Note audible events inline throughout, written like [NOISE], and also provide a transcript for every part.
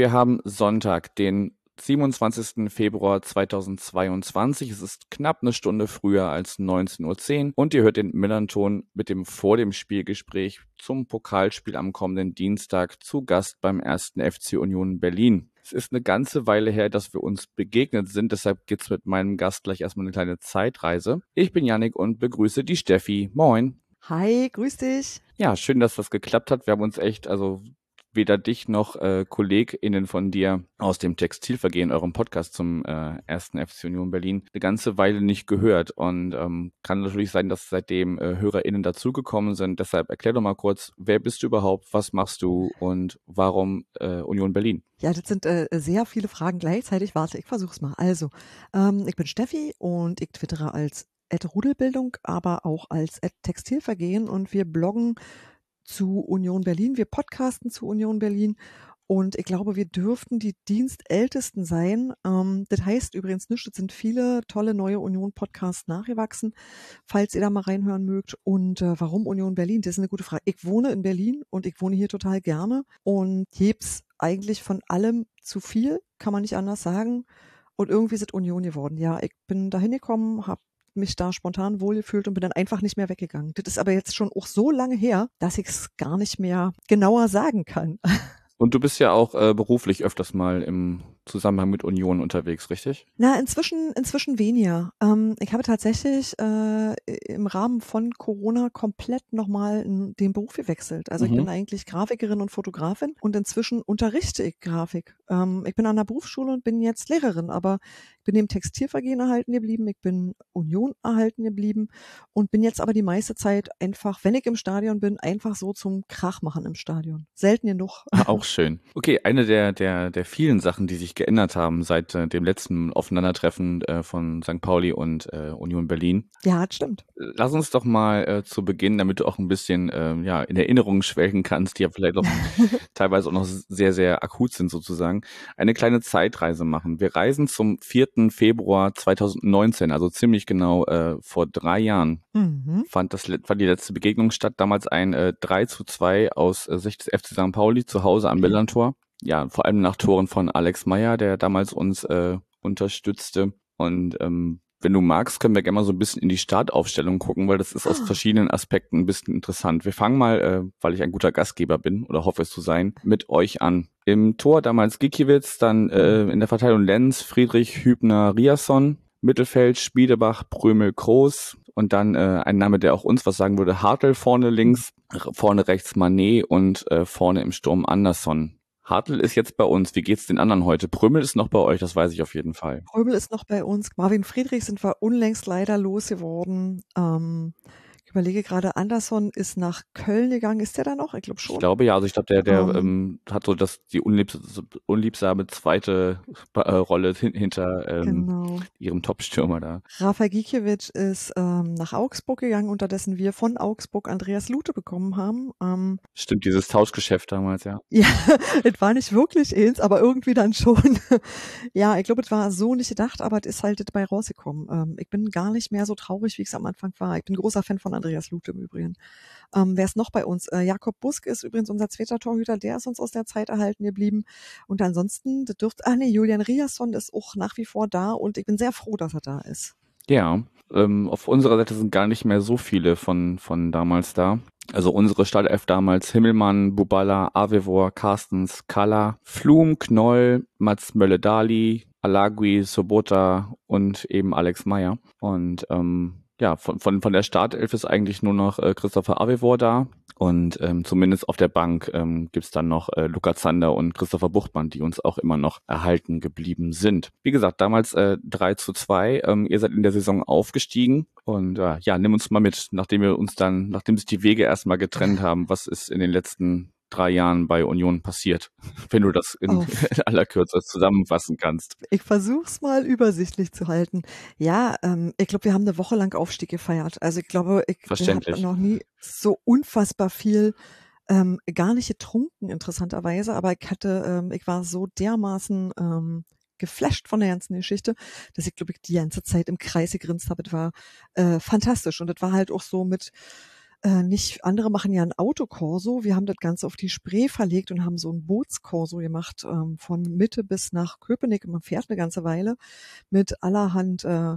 wir haben Sonntag, den 27. Februar 2022. Es ist knapp eine Stunde früher als 19.10 Uhr und ihr hört den Millanton mit dem vor dem Spielgespräch zum Pokalspiel am kommenden Dienstag zu Gast beim ersten FC Union Berlin. Es ist eine ganze Weile her, dass wir uns begegnet sind, deshalb geht's mit meinem Gast gleich erstmal eine kleine Zeitreise. Ich bin Yannick und begrüße die Steffi. Moin. Hi, grüß dich. Ja, schön, dass das geklappt hat. Wir haben uns echt, also weder dich noch äh, KollegInnen von dir aus dem Textilvergehen, eurem Podcast zum äh, ersten FC Union Berlin, eine ganze Weile nicht gehört. Und ähm, kann natürlich sein, dass seitdem äh, HörerInnen dazugekommen sind. Deshalb erklär doch mal kurz, wer bist du überhaupt, was machst du und warum äh, Union Berlin? Ja, das sind äh, sehr viele Fragen gleichzeitig. Warte, ich versuch's mal. Also, ähm, ich bin Steffi und ich twittere als Rudelbildung, aber auch als Textilvergehen und wir bloggen zu Union Berlin. Wir podcasten zu Union Berlin und ich glaube, wir dürften die Dienstältesten sein. Ähm, das heißt übrigens nicht, es sind viele tolle neue Union-Podcasts nachgewachsen, falls ihr da mal reinhören mögt. Und äh, warum Union Berlin? Das ist eine gute Frage. Ich wohne in Berlin und ich wohne hier total gerne und heb's eigentlich von allem zu viel, kann man nicht anders sagen. Und irgendwie ist Union geworden. Ja, ich bin da hingekommen, habe mich da spontan wohlgefühlt und bin dann einfach nicht mehr weggegangen. Das ist aber jetzt schon auch so lange her, dass ich es gar nicht mehr genauer sagen kann. [LAUGHS] Und du bist ja auch äh, beruflich öfters mal im Zusammenhang mit Union unterwegs, richtig? Na, inzwischen, inzwischen weniger. Ähm, ich habe tatsächlich äh, im Rahmen von Corona komplett nochmal den Beruf gewechselt. Also mhm. ich bin eigentlich Grafikerin und Fotografin und inzwischen unterrichte ich Grafik. Ähm, ich bin an der Berufsschule und bin jetzt Lehrerin, aber ich bin dem Textilvergehen erhalten geblieben, ich bin Union erhalten geblieben und bin jetzt aber die meiste Zeit einfach, wenn ich im Stadion bin, einfach so zum Krachmachen im Stadion. Selten genug. Auch schön. Okay, eine der, der, der vielen Sachen, die sich geändert haben seit äh, dem letzten Aufeinandertreffen äh, von St. Pauli und äh, Union Berlin. Ja, das stimmt. Lass uns doch mal äh, zu Beginn, damit du auch ein bisschen äh, ja, in Erinnerungen schwelgen kannst, die ja vielleicht auch [LAUGHS] teilweise auch noch sehr, sehr akut sind sozusagen, eine kleine Zeitreise machen. Wir reisen zum 4. Februar 2019, also ziemlich genau äh, vor drei Jahren. Mhm. Fand, das, fand die letzte Begegnung statt. Damals ein äh, 3 zu 2 aus äh, Sicht des FC St. Pauli zu Hause am Millantor ja, vor allem nach Toren von Alex Meyer, der damals uns äh, unterstützte. Und ähm, wenn du magst, können wir gerne mal so ein bisschen in die Startaufstellung gucken, weil das ist aus ah. verschiedenen Aspekten ein bisschen interessant. Wir fangen mal, äh, weil ich ein guter Gastgeber bin oder hoffe es zu sein, mit euch an. Im Tor damals Gikiewicz, dann äh, in der Verteilung Lenz, Friedrich, Hübner, Riasson, Mittelfeld, Spiedebach, Prömel, Groß und dann äh, ein Name, der auch uns was sagen würde, Hartl vorne links, vorne rechts Manet und äh, vorne im Sturm Andersson. Hartl ist jetzt bei uns. Wie geht's den anderen heute? Prömel ist noch bei euch, das weiß ich auf jeden Fall. Prömel ist noch bei uns. Marvin Friedrich sind wir unlängst leider losgeworden. Ähm, ich überlege gerade, Anderson ist nach Köln gegangen. Ist der da noch? Ich glaube schon. Ich glaube ja. Also ich glaube, der, der um, ähm. ähm, hat so das die unliebsame, unliebsame zweite äh, Rolle [LAUGHS] hin, hinter ähm, genau. ihrem Top-Stürmer da. Rafa Gikiewicz ist ähm, nach Augsburg gegangen, unterdessen wir von Augsburg Andreas Lute bekommen haben. Ähm, Stimmt, dieses Tauschgeschäft damals, ja. Ja, [LAUGHS] es war nicht wirklich eins, aber irgendwie dann schon. [LAUGHS] ja, ich glaube, es war so nicht gedacht, aber es ist halt dabei rausgekommen. Ähm, ich bin gar nicht mehr so traurig, wie ich es am Anfang war. Ich bin großer Fan von Andreas Lute im Übrigen. Ähm, wer ist noch bei uns? Äh, Jakob Busk ist übrigens unser zweiter Torhüter, der ist uns aus der Zeit erhalten geblieben. Und ansonsten, dürfte, ah nee, Julian Riasson ist auch nach wie vor da und ich bin sehr froh, dass er da ist. Ja, ähm, auf unserer Seite sind gar nicht mehr so viele von, von damals da. Also unsere Startelf damals Himmelmann, Bubala, Avevor, Carstens, Kalla, Flum, Knoll, Mats Mölle-Dali, Alagui, Sobota und eben Alex Meyer. Und ähm, ja, von, von, von der Startelf ist eigentlich nur noch äh, Christopher Avevor da. Und ähm, zumindest auf der Bank ähm, gibt dann noch äh, Luca Zander und Christopher Buchtmann, die uns auch immer noch erhalten geblieben sind. Wie gesagt, damals äh, 3 zu 2. Ähm, ihr seid in der Saison aufgestiegen. Und äh, ja, nimm uns mal mit, nachdem wir uns dann, nachdem sich die Wege erstmal getrennt haben, was ist in den letzten drei Jahren bei Union passiert, [LAUGHS] wenn du das in oh. [LAUGHS] aller Kürze zusammenfassen kannst. Ich versuch's mal übersichtlich zu halten. Ja, ähm, ich glaube, wir haben eine Woche lang Aufstieg gefeiert. Also ich glaube, ich habe noch nie so unfassbar viel ähm, gar nicht getrunken, interessanterweise, aber ich hatte, ähm, ich war so dermaßen ähm, geflasht von der ganzen Geschichte, dass ich, glaube ich, die ganze Zeit im Kreis gegrinst habe. Das war äh, fantastisch. Und das war halt auch so mit, äh, nicht, andere machen ja ein Autokorso. Wir haben das Ganze auf die Spree verlegt und haben so ein Bootskorso gemacht, ähm, von Mitte bis nach Köpenick. Man fährt eine ganze Weile mit allerhand äh,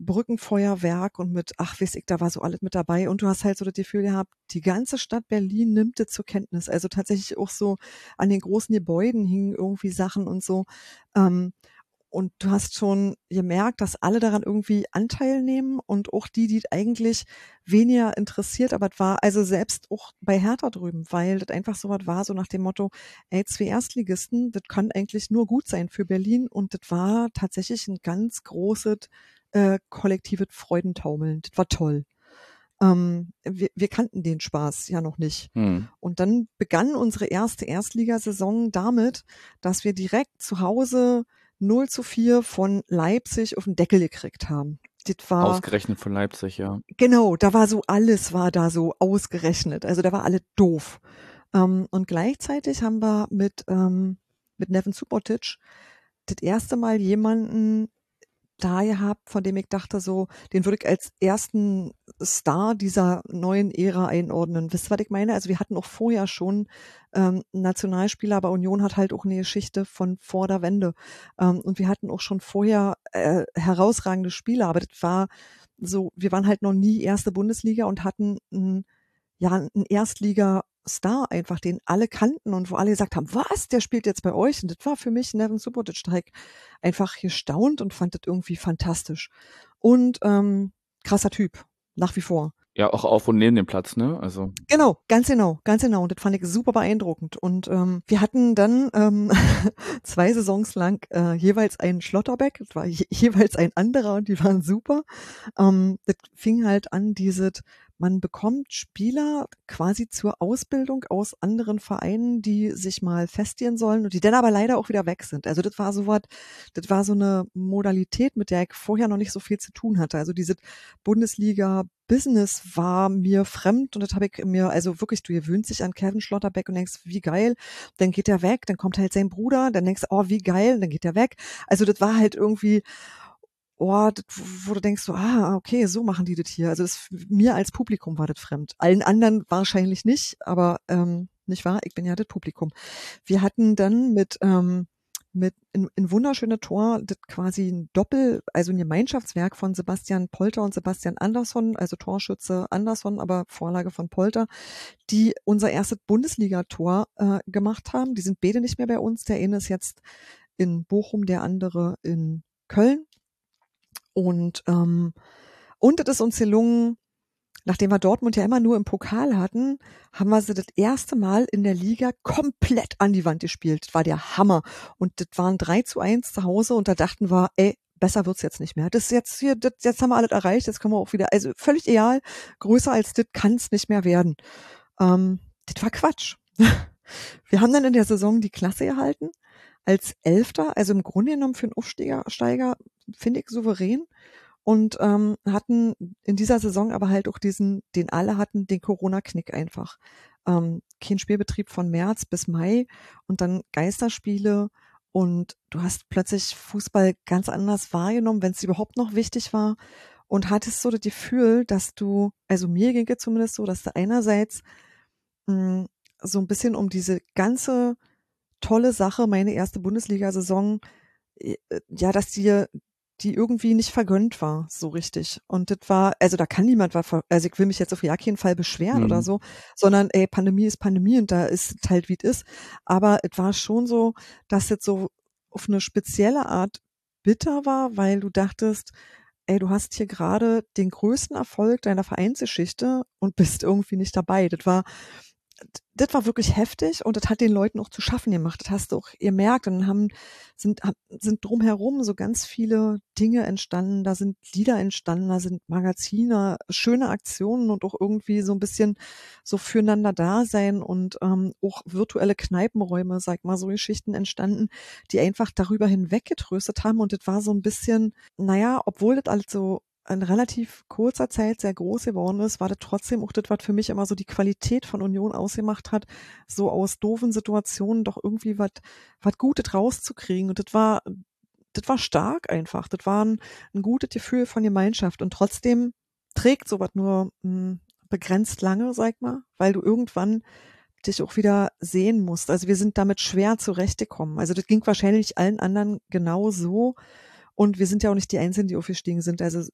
Brückenfeuerwerk und mit, ach, weiß ich, da war so alles mit dabei. Und du hast halt so das Gefühl gehabt, die ganze Stadt Berlin nimmt es zur Kenntnis. Also tatsächlich auch so an den großen Gebäuden hingen irgendwie Sachen und so. Ähm, und du hast schon gemerkt, dass alle daran irgendwie Anteil nehmen und auch die, die eigentlich weniger interessiert, aber es war also selbst auch bei Hertha drüben, weil das einfach so was war, so nach dem Motto, ey, zwei Erstligisten, das kann eigentlich nur gut sein für Berlin und das war tatsächlich ein ganz großes äh, kollektives Freudentaumeln. Das war toll. Ähm, wir, wir kannten den Spaß ja noch nicht. Hm. Und dann begann unsere erste Erstligasaison damit, dass wir direkt zu Hause 0 zu 4 von Leipzig auf den Deckel gekriegt haben. Das war, Ausgerechnet von Leipzig, ja. genau, da war so alles war da so ausgerechnet. Also da war alle doof. Ähm, und gleichzeitig haben wir mit, ähm, mit Nevin Subotic das erste Mal jemanden da gehabt, von dem ich dachte, so, den würde ich als ersten Star dieser neuen Ära einordnen. Wisst ihr, was ich meine? Also wir hatten auch vorher schon ähm, Nationalspieler, aber Union hat halt auch eine Geschichte von vor der Wende. Ähm, und wir hatten auch schon vorher äh, herausragende Spieler, aber das war so, wir waren halt noch nie erste Bundesliga und hatten ein, ja, ein Erstliga Star einfach, den alle kannten und wo alle gesagt haben, was, der spielt jetzt bei euch? Und das war für mich Nevin Subotic einfach gestaunt und fand das irgendwie fantastisch. Und ähm, krasser Typ, nach wie vor. Ja, auch auf und neben dem Platz, ne? Also. Genau, ganz genau, ganz genau. Und das fand ich super beeindruckend. Und ähm, wir hatten dann ähm, [LAUGHS] zwei Saisons lang äh, jeweils einen Schlotterbeck, das war je jeweils ein anderer und die waren super. Ähm, das fing halt an, diese man bekommt Spieler quasi zur Ausbildung aus anderen Vereinen, die sich mal festigen sollen und die dann aber leider auch wieder weg sind. Also das war so was, das war so eine Modalität, mit der ich vorher noch nicht so viel zu tun hatte. Also diese Bundesliga Business war mir fremd und das habe ich mir, also wirklich, du gewöhnst dich an Kevin Schlotterbeck und denkst, wie geil, dann geht er weg, dann kommt halt sein Bruder, dann denkst du, oh, wie geil, dann geht er weg. Also das war halt irgendwie, oh, wo du denkst so, ah, okay, so machen die das hier. Also das, mir als Publikum war das fremd. Allen anderen wahrscheinlich nicht, aber ähm, nicht wahr? Ich bin ja das Publikum. Wir hatten dann mit ähm, mit in, in wunderschöne Tor, das quasi ein Doppel, also ein Gemeinschaftswerk von Sebastian Polter und Sebastian Andersson, also Torschütze Andersson, aber Vorlage von Polter, die unser erstes Bundesligator äh, gemacht haben. Die sind beide nicht mehr bei uns. Der eine ist jetzt in Bochum, der andere in Köln. Und, ähm, und es ist uns gelungen, nachdem wir Dortmund ja immer nur im Pokal hatten, haben wir sie das erste Mal in der Liga komplett an die Wand gespielt. Das war der Hammer. Und das waren 3 zu 1 zu Hause und da dachten wir, ey, besser wird's jetzt nicht mehr. Das jetzt hier, das, jetzt haben wir alles erreicht, jetzt können wir auch wieder, also völlig egal, größer als das kann's nicht mehr werden. Ähm, das war Quatsch. [LAUGHS] Wir haben dann in der Saison die Klasse erhalten als Elfter, also im Grunde genommen für einen Aufsteiger finde ich, souverän und ähm, hatten in dieser Saison aber halt auch diesen, den alle hatten, den Corona-Knick einfach. Ähm, kein Spielbetrieb von März bis Mai und dann Geisterspiele und du hast plötzlich Fußball ganz anders wahrgenommen, wenn es überhaupt noch wichtig war und hattest so das Gefühl, dass du, also mir ging es zumindest so, dass du einerseits mh, hm, so ein bisschen um diese ganze tolle Sache, meine erste Bundesliga-Saison, äh, ja, dass dir die irgendwie nicht vergönnt war, so richtig. Und das war, also da kann niemand, also ich will mich jetzt auf ja keinen Fall beschweren mhm. oder so, sondern ey, Pandemie ist Pandemie und da ist halt, wie es ist. Aber es war schon so, dass es so auf eine spezielle Art bitter war, weil du dachtest, ey, du hast hier gerade den größten Erfolg deiner Vereinsgeschichte und bist irgendwie nicht dabei. Das war, das war wirklich heftig und das hat den Leuten auch zu schaffen gemacht. Das hast du auch gemerkt. Und haben, sind, sind drumherum so ganz viele Dinge entstanden. Da sind Lieder entstanden, da sind Magazine, schöne Aktionen und auch irgendwie so ein bisschen so füreinander da sein und ähm, auch virtuelle Kneipenräume, sag mal, so Geschichten entstanden, die einfach darüber hinweg getröstet haben. Und das war so ein bisschen, naja, obwohl das alles so in relativ kurzer Zeit sehr groß geworden ist, war das trotzdem auch das, was für mich immer so die Qualität von Union ausgemacht hat, so aus doofen Situationen doch irgendwie was was Gutes rauszukriegen. Und das war das war stark einfach. Das war ein, ein gutes Gefühl von Gemeinschaft. Und trotzdem trägt sowas nur mh, hm, begrenzt lange, sag mal, weil du irgendwann dich auch wieder sehen musst. Also wir sind damit schwer zurechtgekommen. Also das ging wahrscheinlich allen anderen genau so. Und wir sind ja auch nicht die Einzigen, die aufgestiegen sind. Also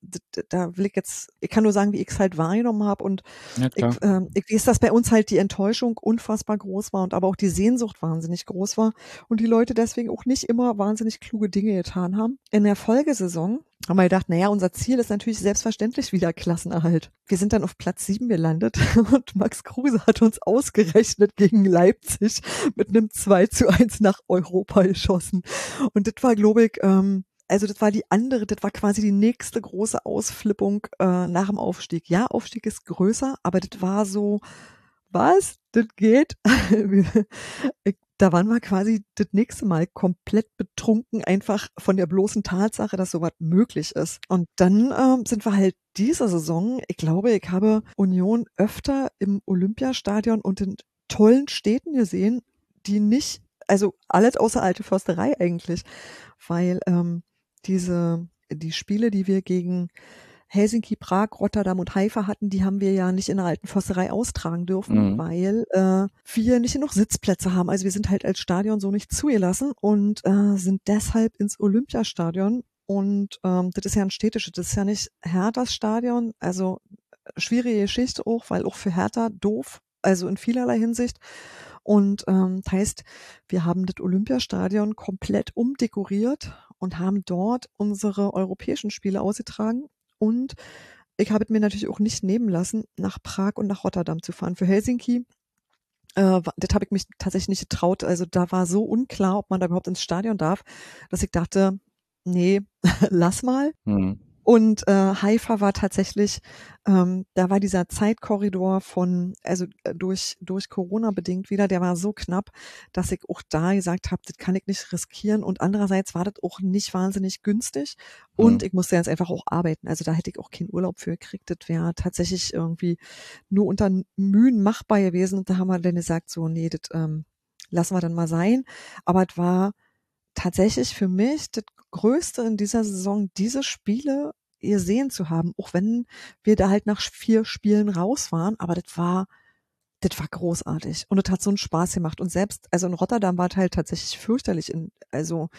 da will ich jetzt, ich kann nur sagen, wie ich es halt wahrgenommen habe. Und ja, ich, äh, ich weiß, dass bei uns halt die Enttäuschung unfassbar groß war und aber auch die Sehnsucht wahnsinnig groß war und die Leute deswegen auch nicht immer wahnsinnig kluge Dinge getan haben. In der Folgesaison haben wir gedacht, naja, unser Ziel ist natürlich selbstverständlich wieder Klassenerhalt. Wir sind dann auf Platz sieben gelandet [LAUGHS] und Max Kruse hat uns ausgerechnet gegen Leipzig mit einem 2 zu 1 nach Europa geschossen. Und das war, glaube ich, ähm, also das war die andere, das war quasi die nächste große Ausflippung äh, nach dem Aufstieg. Ja, Aufstieg ist größer, aber das war so, was? Das geht? [LAUGHS] da waren wir quasi das nächste Mal komplett betrunken, einfach von der bloßen Tatsache, dass sowas möglich ist. Und dann ähm, sind wir halt diese Saison, ich glaube, ich habe Union öfter im Olympiastadion und in tollen Städten gesehen, die nicht, also alles außer alte Försterei eigentlich, weil ähm, diese, die Spiele, die wir gegen Helsinki, Prag, Rotterdam und Haifa hatten, die haben wir ja nicht in der alten Fosserei austragen dürfen, mhm. weil äh, wir nicht genug Sitzplätze haben. Also wir sind halt als Stadion so nicht zugelassen und äh, sind deshalb ins Olympiastadion. Und ähm, das ist ja ein städtisches, das ist ja nicht Herthas Stadion. Also schwierige Geschichte auch, weil auch für Hertha doof, also in vielerlei Hinsicht. Und ähm, das heißt, wir haben das Olympiastadion komplett umdekoriert und haben dort unsere europäischen Spiele ausgetragen. Und ich habe es mir natürlich auch nicht nehmen lassen, nach Prag und nach Rotterdam zu fahren. Für Helsinki äh, das habe ich mich tatsächlich nicht getraut. Also da war so unklar, ob man da überhaupt ins Stadion darf, dass ich dachte, nee, [LAUGHS] lass mal. Mhm. Und äh, Haifa war tatsächlich, ähm, da war dieser Zeitkorridor von, also äh, durch, durch Corona bedingt wieder, der war so knapp, dass ich auch da gesagt habe, das kann ich nicht riskieren. Und andererseits war das auch nicht wahnsinnig günstig. Und mhm. ich musste jetzt einfach auch arbeiten. Also da hätte ich auch keinen Urlaub für gekriegt. Das wäre tatsächlich irgendwie nur unter Mühen machbar gewesen. Und da haben wir dann gesagt, so, nee, das ähm, lassen wir dann mal sein. Aber es war tatsächlich für mich das Größte in dieser Saison, diese Spiele gesehen zu haben, auch wenn wir da halt nach vier Spielen raus waren, aber das war, das war großartig. Und das hat so einen Spaß gemacht. Und selbst, also in Rotterdam war es halt tatsächlich fürchterlich, in, also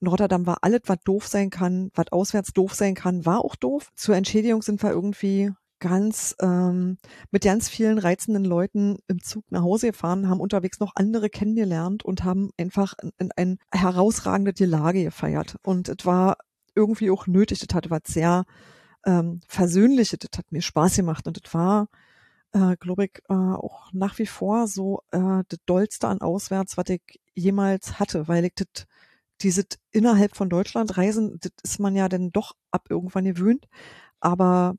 in Rotterdam war alles, was doof sein kann, was auswärts doof sein kann, war auch doof. Zur Entschädigung sind wir irgendwie ganz ähm, mit ganz vielen reizenden Leuten im Zug nach Hause gefahren, haben unterwegs noch andere kennengelernt und haben einfach in, in ein herausragendes Gelage gefeiert. Und es war irgendwie auch nötig. Das hatte was sehr ähm, Versöhnliches, das hat mir Spaß gemacht und das war, äh, glaube ich, äh, auch nach wie vor so äh, das Dollste an Auswärts, was ich jemals hatte, weil ich das diese innerhalb von Deutschland reisen, das ist man ja dann doch ab irgendwann gewöhnt, aber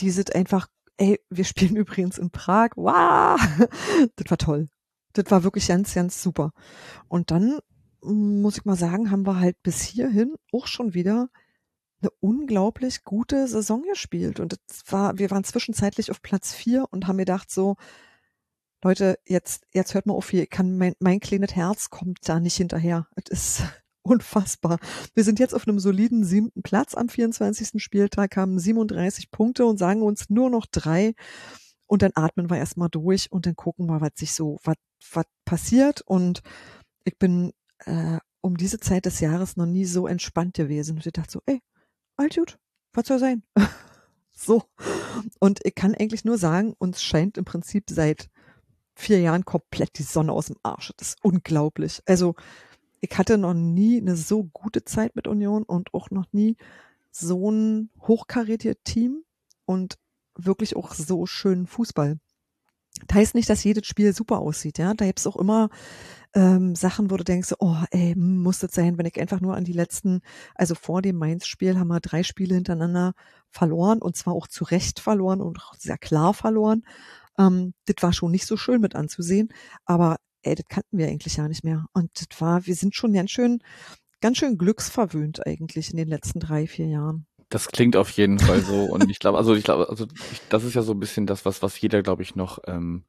die sind einfach, ey, wir spielen [LAUGHS] übrigens in Prag, wow, das war toll. Das war wirklich ganz, ganz super. Und dann hm, muss ich mal sagen, haben wir halt bis hierhin auch schon wieder eine unglaublich gute Saison gespielt. Und das war, wir waren zwischenzeitlich auf Platz vier und haben gedacht so, Leute, jetzt, jetzt hört mal auf hier, kann mein, mein kleines Herz kommt da nicht hinterher. Es ist unfassbar. Wir sind jetzt auf einem soliden siebten Platz am 24. Spieltag, haben 37 Punkte und sagen uns nur noch drei. Und dann atmen wir erstmal durch und dann gucken wir, was sich so, was, was passiert. Und ich bin äh, um diese Zeit des Jahres noch nie so entspannt gewesen. Und ich dachte so, ey, alles was soll sein? [LAUGHS] so. Und ich kann eigentlich nur sagen, uns scheint im Prinzip seit vier Jahren komplett die Sonne aus dem Arsch. Das ist unglaublich. Also, ich hatte noch nie eine so gute Zeit mit Union und auch noch nie so ein hochkarätiertes Team und wirklich auch so schönen Fußball. Das heißt nicht, dass jedes Spiel super aussieht, ja. Da gibt's auch immer ähm, Sachen, wo du denkst, oh, ey, muss das sein, wenn ich einfach nur an die letzten, also vor dem Mainz-Spiel haben wir drei Spiele hintereinander verloren und zwar auch zu Recht verloren und auch sehr klar verloren. Ähm, das war schon nicht so schön mit anzusehen, aber ey, das kannten wir eigentlich ja nicht mehr. Und das war, wir sind schon ganz schön, ganz schön glücksverwöhnt eigentlich in den letzten drei, vier Jahren. Das klingt auf jeden Fall so. Und ich glaube, also ich glaube, also ich, das ist ja so ein bisschen das, was, was jeder, glaube ich, noch ähm,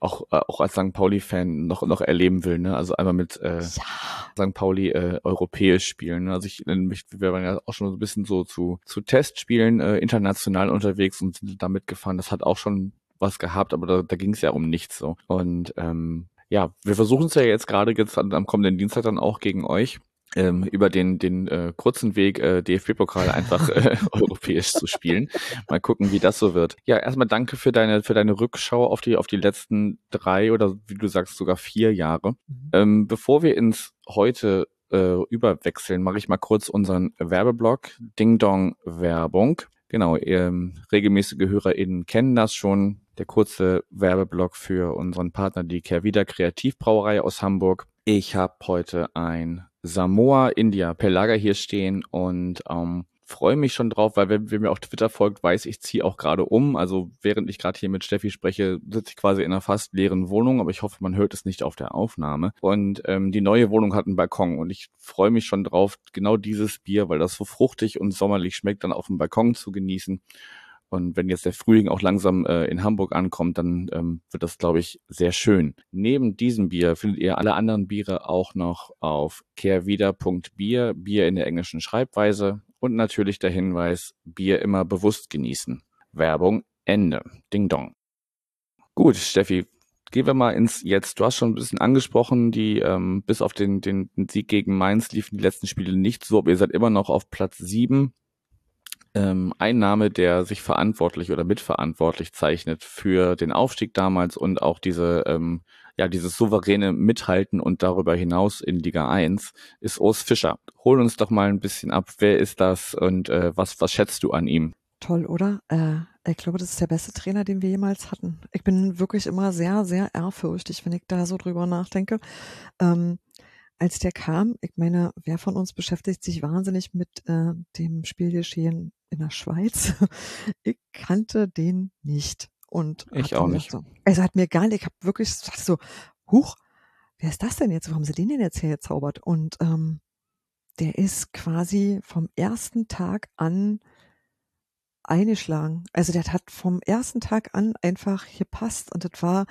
auch, äh, auch als St. Pauli-Fan noch, noch erleben will, ne? Also einmal mit äh, ja. St. Pauli äh, europäisch spielen. Ne? Also ich, mich, wir waren ja auch schon so ein bisschen so zu, zu Testspielen äh, international unterwegs und sind da mitgefahren. Das hat auch schon was gehabt, aber da, da ging es ja um nichts so. Und ähm, ja, wir versuchen es ja jetzt gerade jetzt am kommenden Dienstag dann auch gegen euch ähm, über den, den äh, kurzen Weg äh, DFB-Pokal einfach äh, [LAUGHS] europäisch zu spielen. Mal gucken, wie das so wird. Ja, erstmal danke für deine, für deine Rückschau auf die, auf die letzten drei oder wie du sagst, sogar vier Jahre. Mhm. Ähm, bevor wir ins heute äh, überwechseln, mache ich mal kurz unseren Werbeblock. Ding Dong Werbung. Genau, ähm, regelmäßige HörerInnen kennen das schon. Der kurze Werbeblock für unseren Partner, die Kehrwieder Kreativbrauerei aus Hamburg. Ich habe heute ein Samoa India per Lager hier stehen und ähm, freue mich schon drauf, weil wer, wer mir auf Twitter folgt, weiß, ich ziehe auch gerade um. Also während ich gerade hier mit Steffi spreche, sitze ich quasi in einer fast leeren Wohnung, aber ich hoffe, man hört es nicht auf der Aufnahme. Und ähm, die neue Wohnung hat einen Balkon und ich freue mich schon drauf, genau dieses Bier, weil das so fruchtig und sommerlich schmeckt, dann auf dem Balkon zu genießen. Und wenn jetzt der Frühling auch langsam äh, in Hamburg ankommt, dann ähm, wird das, glaube ich, sehr schön. Neben diesem Bier findet ihr alle anderen Biere auch noch auf kehrwieder.bier, Bier in der englischen Schreibweise und natürlich der Hinweis, Bier immer bewusst genießen. Werbung Ende. Ding dong. Gut, Steffi, gehen wir mal ins Jetzt. Du hast schon ein bisschen angesprochen, die ähm, bis auf den, den Sieg gegen Mainz liefen die letzten Spiele nicht so, aber ihr seid immer noch auf Platz sieben ähm, ein Name, der sich verantwortlich oder mitverantwortlich zeichnet für den Aufstieg damals und auch diese, ähm, ja, dieses souveräne Mithalten und darüber hinaus in Liga 1, ist Urs Fischer. Hol uns doch mal ein bisschen ab. Wer ist das und äh, was, was schätzt du an ihm? Toll, oder? Äh, ich glaube, das ist der beste Trainer, den wir jemals hatten. Ich bin wirklich immer sehr, sehr ehrfürchtig, wenn ich da so drüber nachdenke. Ähm, als der kam, ich meine, wer von uns beschäftigt sich wahnsinnig mit äh, dem Spielgeschehen in der Schweiz? [LAUGHS] ich kannte den nicht. Und ich auch nicht. So, also hat mir gar nicht, ich habe wirklich so, huch, wer ist das denn jetzt? Wo haben sie den denn jetzt hergezaubert? Und ähm, der ist quasi vom ersten Tag an eingeschlagen. Also der hat vom ersten Tag an einfach gepasst und das war,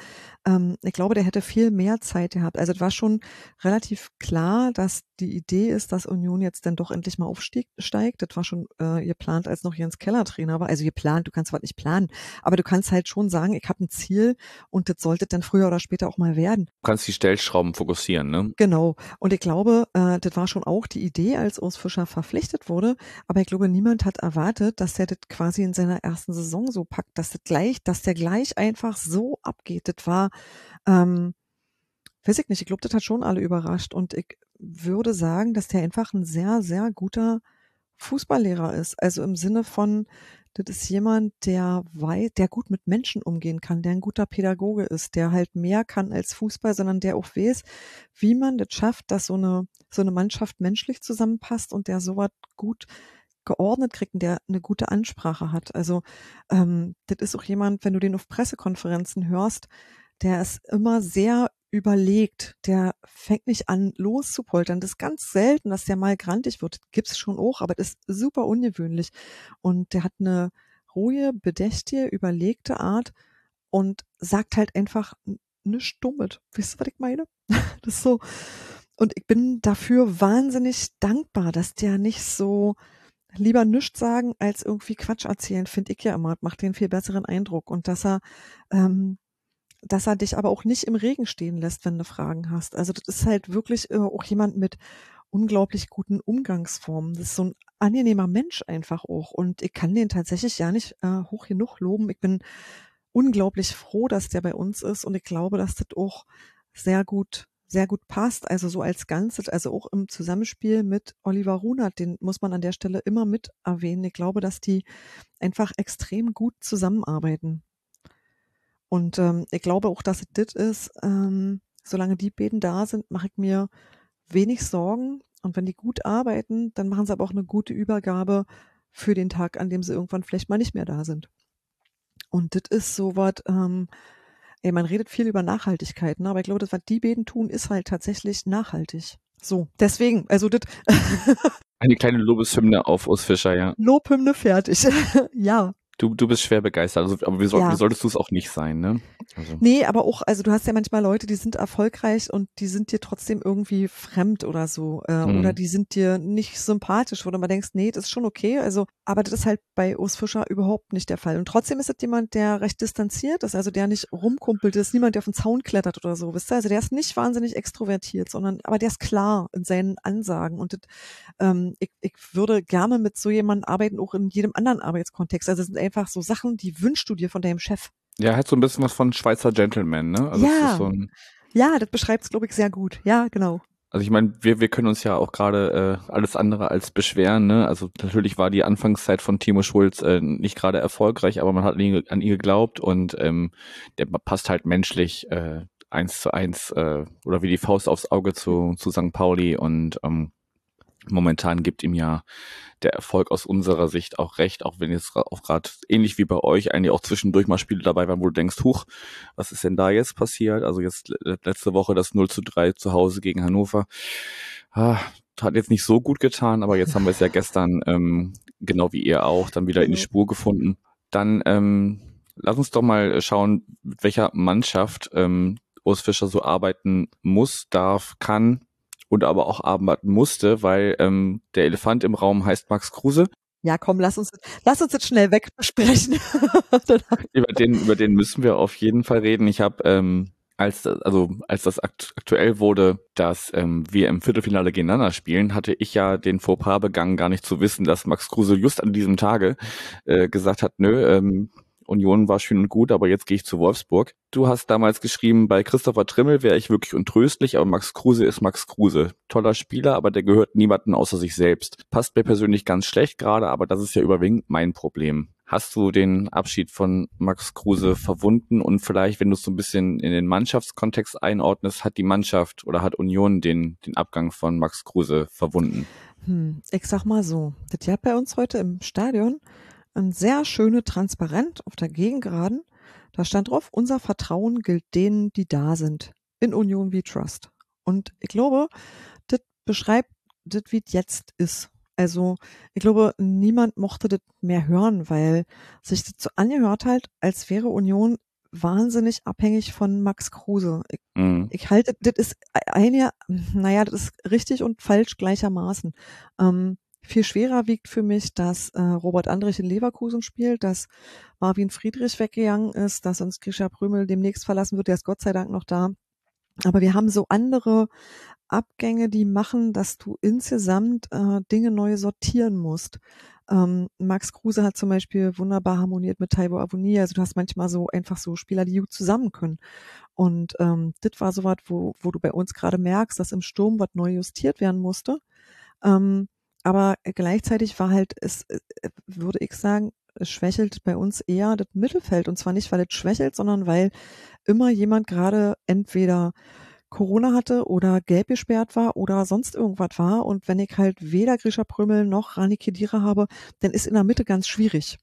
ähm, ich glaube, der hätte viel mehr Zeit gehabt. Also das war schon relativ klar, dass die Idee ist, dass Union jetzt dann doch endlich mal aufsteigt. Das war schon äh, geplant, als noch Jens Keller Trainer war. Also geplant, du kannst was nicht planen, aber du kannst halt schon sagen, ich habe ein Ziel und das sollte dann früher oder später auch mal werden. Du kannst die Stellschrauben fokussieren, ne? Genau. Und ich glaube, äh, das war schon auch die Idee, als Urs Fischer verpflichtet wurde. Aber ich glaube, niemand hat erwartet, dass er das quasi in seiner ersten Saison so packt, dass das gleich, dass der gleich einfach so abgeht. Das war ähm, weiß ich nicht, ich glaube, das hat schon alle überrascht und ich würde sagen, dass der einfach ein sehr, sehr guter Fußballlehrer ist. Also im Sinne von, das ist jemand, der weit, der gut mit Menschen umgehen kann, der ein guter Pädagoge ist, der halt mehr kann als Fußball, sondern der auch weiß, wie man das schafft, dass so eine, so eine Mannschaft menschlich zusammenpasst und der sowas gut geordnet kriegt und der eine gute Ansprache hat. Also ähm, das ist auch jemand, wenn du den auf Pressekonferenzen hörst, der ist immer sehr überlegt, der fängt nicht an loszupoltern. Das ist ganz selten, dass der mal grantig wird. Gibt's schon auch, aber das ist super ungewöhnlich. Und der hat eine ruhige, bedächtige, überlegte Art und sagt halt einfach nichts Dummes. Wisst ihr, was ich meine? [LAUGHS] Das ist so. Und ich bin dafür wahnsinnig dankbar, dass der nicht so lieber nichts sagen als irgendwie Quatsch erzählen, finde ich ja immer. Macht den viel besseren Eindruck. Und dass er ähm, dass er dich aber auch nicht im Regen stehen lässt, wenn du Fragen hast. Also das ist halt wirklich äh, auch jemand mit unglaublich guten Umgangsformen. Das ist so ein angenehmer Mensch einfach auch. Und ich kann den tatsächlich ja nicht äh, hoch genug loben. Ich bin unglaublich froh, dass der bei uns ist. Und ich glaube, dass das auch sehr gut, sehr gut passt. Also so als Ganzes, also auch im Zusammenspiel mit Oliver Runert, den muss man an der Stelle immer mit erwähnen. Ich glaube, dass die einfach extrem gut zusammenarbeiten. Und ähm, ich glaube auch, dass es das ist, ähm, solange die beiden da sind, mache ich mir wenig Sorgen. Und wenn die gut arbeiten, dann machen sie aber auch eine gute Übergabe für den Tag, an dem sie irgendwann vielleicht mal nicht mehr da sind. Und das ist so was, ähm, ey, man redet viel über Nachhaltigkeit, ne? aber ich glaube, das, was die beiden tun, ist halt tatsächlich nachhaltig. So, deswegen, also das [LAUGHS] Eine kleine Lobeshymne auf Urs Fischer, ja. Lobhymne fertig. [LAUGHS] ja. Du, du bist schwer begeistert, also, aber wie, soll, Ja. wie solltest du es auch nicht sein, ne? Also, Nee, aber auch, also du hast ja manchmal Leute, die sind erfolgreich und die sind dir trotzdem irgendwie fremd oder so. Äh, Mhm. Oder die sind dir nicht sympathisch, wo du mal denkst, nee, das ist schon okay. Also, aber das ist halt bei Urs Fischer überhaupt nicht der Fall. Und trotzdem ist es jemand, der recht distanziert ist, also der nicht rumkumpelt, ist niemand, der auf den Zaun klettert oder so, wisst ihr? Also der ist nicht wahnsinnig extrovertiert, sondern, aber der ist klar in seinen Ansagen. Und das, ähm, ich, ich würde gerne mit so jemandem arbeiten, auch in jedem anderen Arbeitskontext. Also es sind einfach so Sachen, die wünschst du dir von deinem Chef. ja, hat so ein bisschen was von Schweizer Gentleman, ne? Also Ja. ist so Ja, das beschreibt es, glaube ich, sehr gut. Ja, genau. Also ich meine, wir, wir können uns ja auch gerade äh, alles andere als beschweren. Ne? Also natürlich war die Anfangszeit von Timo Schulz äh, nicht gerade erfolgreich, aber man hat an ihn, an ihn geglaubt und ähm, der passt halt menschlich äh, eins zu eins äh, oder wie die Faust aufs Auge zu, zu St. Pauli und ähm, momentan gibt ihm ja der Erfolg aus unserer Sicht auch recht, auch wenn jetzt auch gerade ähnlich wie bei euch eigentlich auch zwischendurch mal Spiele dabei waren, wo du denkst, huch, was ist denn da jetzt passiert? Also jetzt le- letzte Woche das 0 zu 3 zu Hause gegen Hannover. Ah, hat jetzt nicht so gut getan, aber jetzt haben wir es ja [LAUGHS] gestern, ähm, genau wie ihr auch, dann wieder in die Mhm. Spur gefunden. Dann ähm, lass uns doch mal schauen, mit welcher Mannschaft ähm, Urs Fischer so arbeiten muss, darf, kann und aber auch arbeiten musste, weil ähm, der Elefant im Raum heißt Max Kruse. Ja, komm, lass uns, lass uns jetzt schnell weg besprechen. Dann [LAUGHS] hab- Über den, über den müssen wir auf jeden Fall reden. Ich habe, ähm, als das, also als das akt aktuell wurde, dass ähm, wir im Viertelfinale gegeneinander spielen, hatte ich ja den Fauxpas begangen, gar nicht zu wissen, dass Max Kruse just an diesem Tage äh, gesagt hat, nö, ähm, Union war schön und gut, aber jetzt gehe ich zu Wolfsburg. Du hast damals geschrieben, bei Christopher Trimmel wäre ich wirklich untröstlich, aber Max Kruse ist Max Kruse. Toller Spieler, aber der gehört niemanden außer sich selbst. Passt mir persönlich ganz schlecht gerade, aber das ist ja überwiegend mein Problem. Hast du den Abschied von Max Kruse verwunden und vielleicht, wenn du es so ein bisschen in den Mannschaftskontext einordnest, hat die Mannschaft oder hat Union den, den Abgang von Max Kruse verwunden? Hm, ich sag mal so, das hat bei uns heute im Stadion ein sehr schöne Transparent auf der Gegengeraden. Da stand drauf, unser Vertrauen gilt denen, die da sind. In Union wie Trust. Und ich glaube, das beschreibt das, wie es jetzt ist. Also, ich glaube, niemand mochte das mehr hören, weil sich das so angehört hat, als wäre Union wahnsinnig abhängig von Max Kruse. Ich Mhm. ich halte, das ist eine, naja, das ist richtig und falsch gleichermaßen. Ähm, viel schwerer wiegt für mich, dass äh, Robert Andrich in Leverkusen spielt, dass Marvin Friedrich weggegangen ist, dass uns Grisha Prümel demnächst verlassen wird, der ist Gott sei Dank noch da. Aber wir haben so andere Abgänge, die machen, dass du insgesamt äh, Dinge neu sortieren musst. Ähm, Max Kruse hat zum Beispiel wunderbar harmoniert mit Taibo Avoni. Also du hast manchmal so einfach so Spieler, die gut zusammen können. Und ähm, das war so was, wo, wo du bei uns gerade merkst, dass im Sturm was neu justiert werden musste. Ähm, aber gleichzeitig war halt, es äh, würde ich sagen, es schwächelt bei uns eher das Mittelfeld. Und zwar nicht, weil es schwächelt, sondern weil immer jemand gerade entweder Corona hatte oder gelb gesperrt war oder sonst irgendwas war. Und wenn ich halt weder Grisha Prömel noch Rani Kedira habe, dann ist in der Mitte ganz schwierig.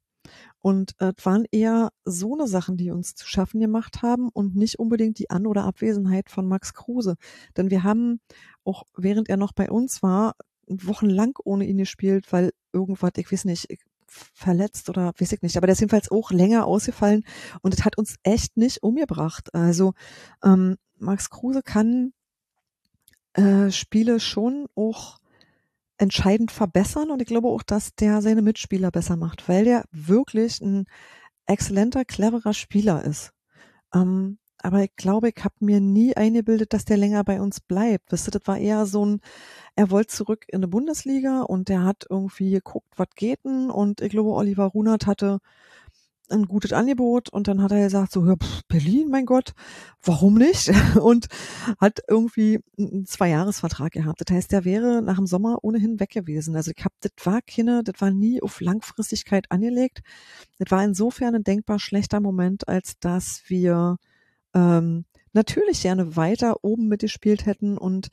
Und äh, es waren eher so eine Sachen, die uns zu schaffen gemacht haben und nicht unbedingt die An- oder Abwesenheit von Max Kruse. Denn wir haben, auch während er noch bei uns war, wochenlang ohne ihn gespielt, weil irgendwas, ich weiß nicht, verletzt oder weiß ich nicht, aber der ist jedenfalls auch länger ausgefallen und es hat uns echt nicht umgebracht. Also ähm, Max Kruse kann äh, Spiele schon auch entscheidend verbessern und ich glaube auch, dass der seine Mitspieler besser macht, weil der wirklich ein exzellenter, cleverer Spieler ist. Ähm, aber ich glaube, ich habe mir nie eingebildet, dass der länger bei uns bleibt. Wisst ihr, das war eher so ein, er wollte zurück in die Bundesliga und der hat irgendwie geguckt, was geht denn und ich glaube, Oliver Runert hatte ein gutes Angebot und dann hat er gesagt, so, ja, pff, Berlin, mein Gott, warum nicht? [LAUGHS] Und hat irgendwie einen Zweijahresvertrag gehabt. Das heißt, der wäre nach dem Sommer ohnehin weg gewesen. Also ich hab, das war keine, das war nie auf Langfristigkeit angelegt. Das war insofern ein denkbar schlechter Moment, als dass wir ähm, natürlich gerne weiter oben mitgespielt hätten und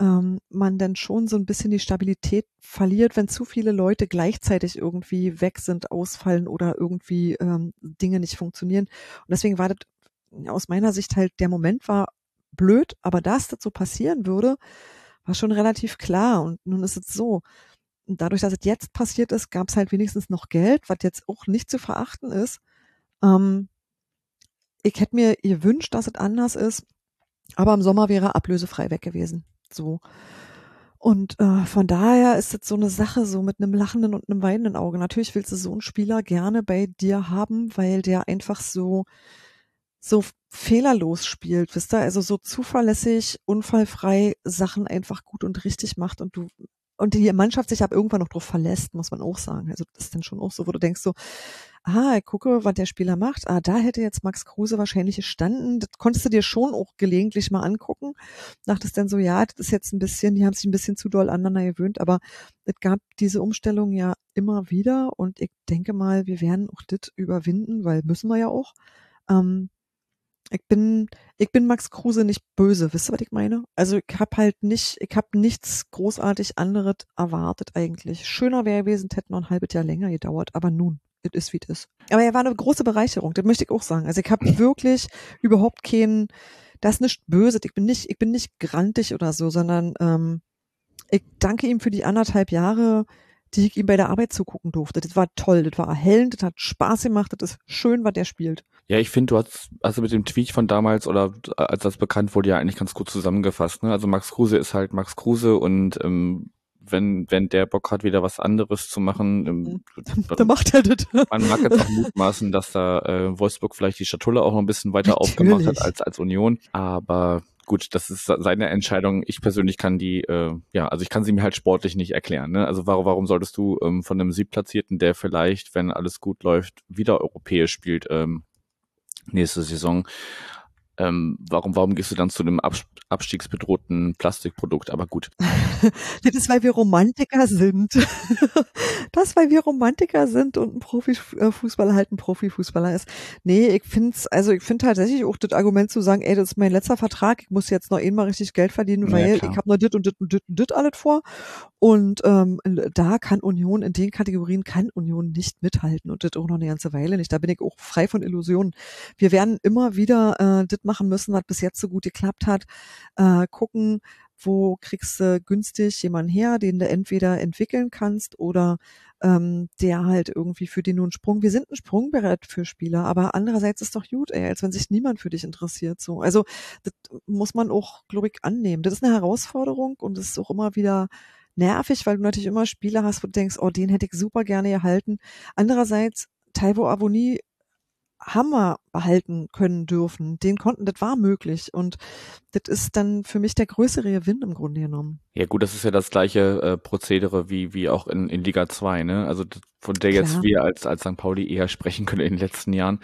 ähm, man dann schon so ein bisschen die Stabilität verliert, wenn zu viele Leute gleichzeitig irgendwie weg sind, ausfallen oder irgendwie ähm, Dinge nicht funktionieren. Und deswegen war das aus meiner Sicht halt, der Moment war blöd, aber dass das so passieren würde, war schon relativ klar. Und nun ist es so, dadurch, dass es jetzt passiert ist, gab es halt wenigstens noch Geld, was jetzt auch nicht zu verachten ist. Ähm, ich hätte mir gewünscht, dass es anders ist, aber im Sommer wäre ablösefrei weg gewesen. So. Und äh, von daher ist es so eine Sache, so mit einem lachenden und einem weinenden Auge. Natürlich willst du so einen Spieler gerne bei dir haben, weil der einfach so, so fehlerlos spielt, wisst ihr? Also so zuverlässig, unfallfrei Sachen einfach gut und richtig macht und du und die Mannschaft sich aber irgendwann noch drauf verlässt, muss man auch sagen. Also das ist dann schon auch so, wo du denkst so, ah, ich gucke, was der Spieler macht. Ah, da hätte jetzt Max Kruse wahrscheinlich gestanden. Das konntest du dir schon auch gelegentlich mal angucken. Dachtest dann so, ja, das ist jetzt ein bisschen, die haben sich ein bisschen zu doll aneinander gewöhnt, aber es gab diese Umstellung ja immer wieder und ich denke mal, wir werden auch das überwinden, weil müssen wir ja auch. Ähm, ich bin, ich bin Max Kruse nicht böse, wisst ihr, was ich meine? Also ich habe halt nicht, ich habe nichts großartig anderes erwartet eigentlich. Schöner wäre gewesen, hätte noch ein halbes Jahr länger gedauert, aber nun es ist, wie es ist. Aber er war eine große Bereicherung, das möchte ich auch sagen. Also ich habe [LAUGHS] wirklich überhaupt keinen, das ist nicht böse, ich bin nicht, ich bin nicht grantig oder so, sondern ähm, ich danke ihm für die anderthalb Jahre, die ich ihm bei der Arbeit zugucken durfte. Das war toll, das war erhellend, das hat Spaß gemacht, das ist schön, was der spielt. Ja, ich finde, du hast also mit dem Tweet von damals oder als das bekannt wurde, ja eigentlich ganz gut zusammengefasst. Ne? Also Max Kruse ist halt Max Kruse und ähm, wenn, wenn der Bock hat, wieder was anderes zu machen, ähm, [LAUGHS] dann macht er das. Man mag jetzt auch mutmaßen, dass da äh, Wolfsburg vielleicht die Schatulle auch noch ein bisschen weiter Natürlich. aufgemacht hat als, als Union. Aber gut, das ist seine Entscheidung. Ich persönlich kann die, äh, ja, also ich kann sie mir halt sportlich nicht erklären. Ne? Also warum, warum solltest du ähm, von einem Siebplatzierten, der vielleicht, wenn alles gut läuft, wieder europäisch spielt, ähm, nächste Saison, ähm, warum, warum gehst du dann zu einem Ab abstiegsbedrohten Plastikprodukt? Aber gut. [LAUGHS] das ist, weil wir Romantiker sind. [LAUGHS] das, weil wir Romantiker sind und ein Profifußballer halt ein Profifußballer ist. Nee, ich finde also ich finde tatsächlich auch das Argument zu sagen, ey, das ist mein letzter Vertrag, ich muss jetzt noch einmal richtig Geld verdienen, weil ja, ich habe noch dit und dit und dit und dit alles vor. Und ähm, da kann Union, in den Kategorien kann Union nicht mithalten und das auch noch eine ganze Weile nicht. Da bin ich auch frei von Illusionen. Wir werden immer wieder äh, das machen müssen, was bis jetzt so gut geklappt hat. Äh, gucken, wo kriegst du günstig jemanden her, den du entweder entwickeln kannst oder ähm, der halt irgendwie für den einen Sprung, wir sind ein Sprungbereit für Spieler, aber andererseits ist doch gut, ey, als wenn sich niemand für dich interessiert. So, also das muss man auch, glaube ich, annehmen. Das ist eine Herausforderung und es ist auch immer wieder nervig, weil du natürlich immer Spieler hast, wo du denkst, oh, den hätte ich super gerne erhalten. Andererseits, Taiwo Avoni wir behalten können dürfen. Den konnten, das war möglich. Und das ist dann für mich der größere Gewinn im Grunde genommen. Ja gut, das ist ja das gleiche äh, Prozedere wie, wie auch in, in Liga 2, ne? Also von der Klar. jetzt wir als, als St. Pauli eher sprechen können in den letzten Jahren.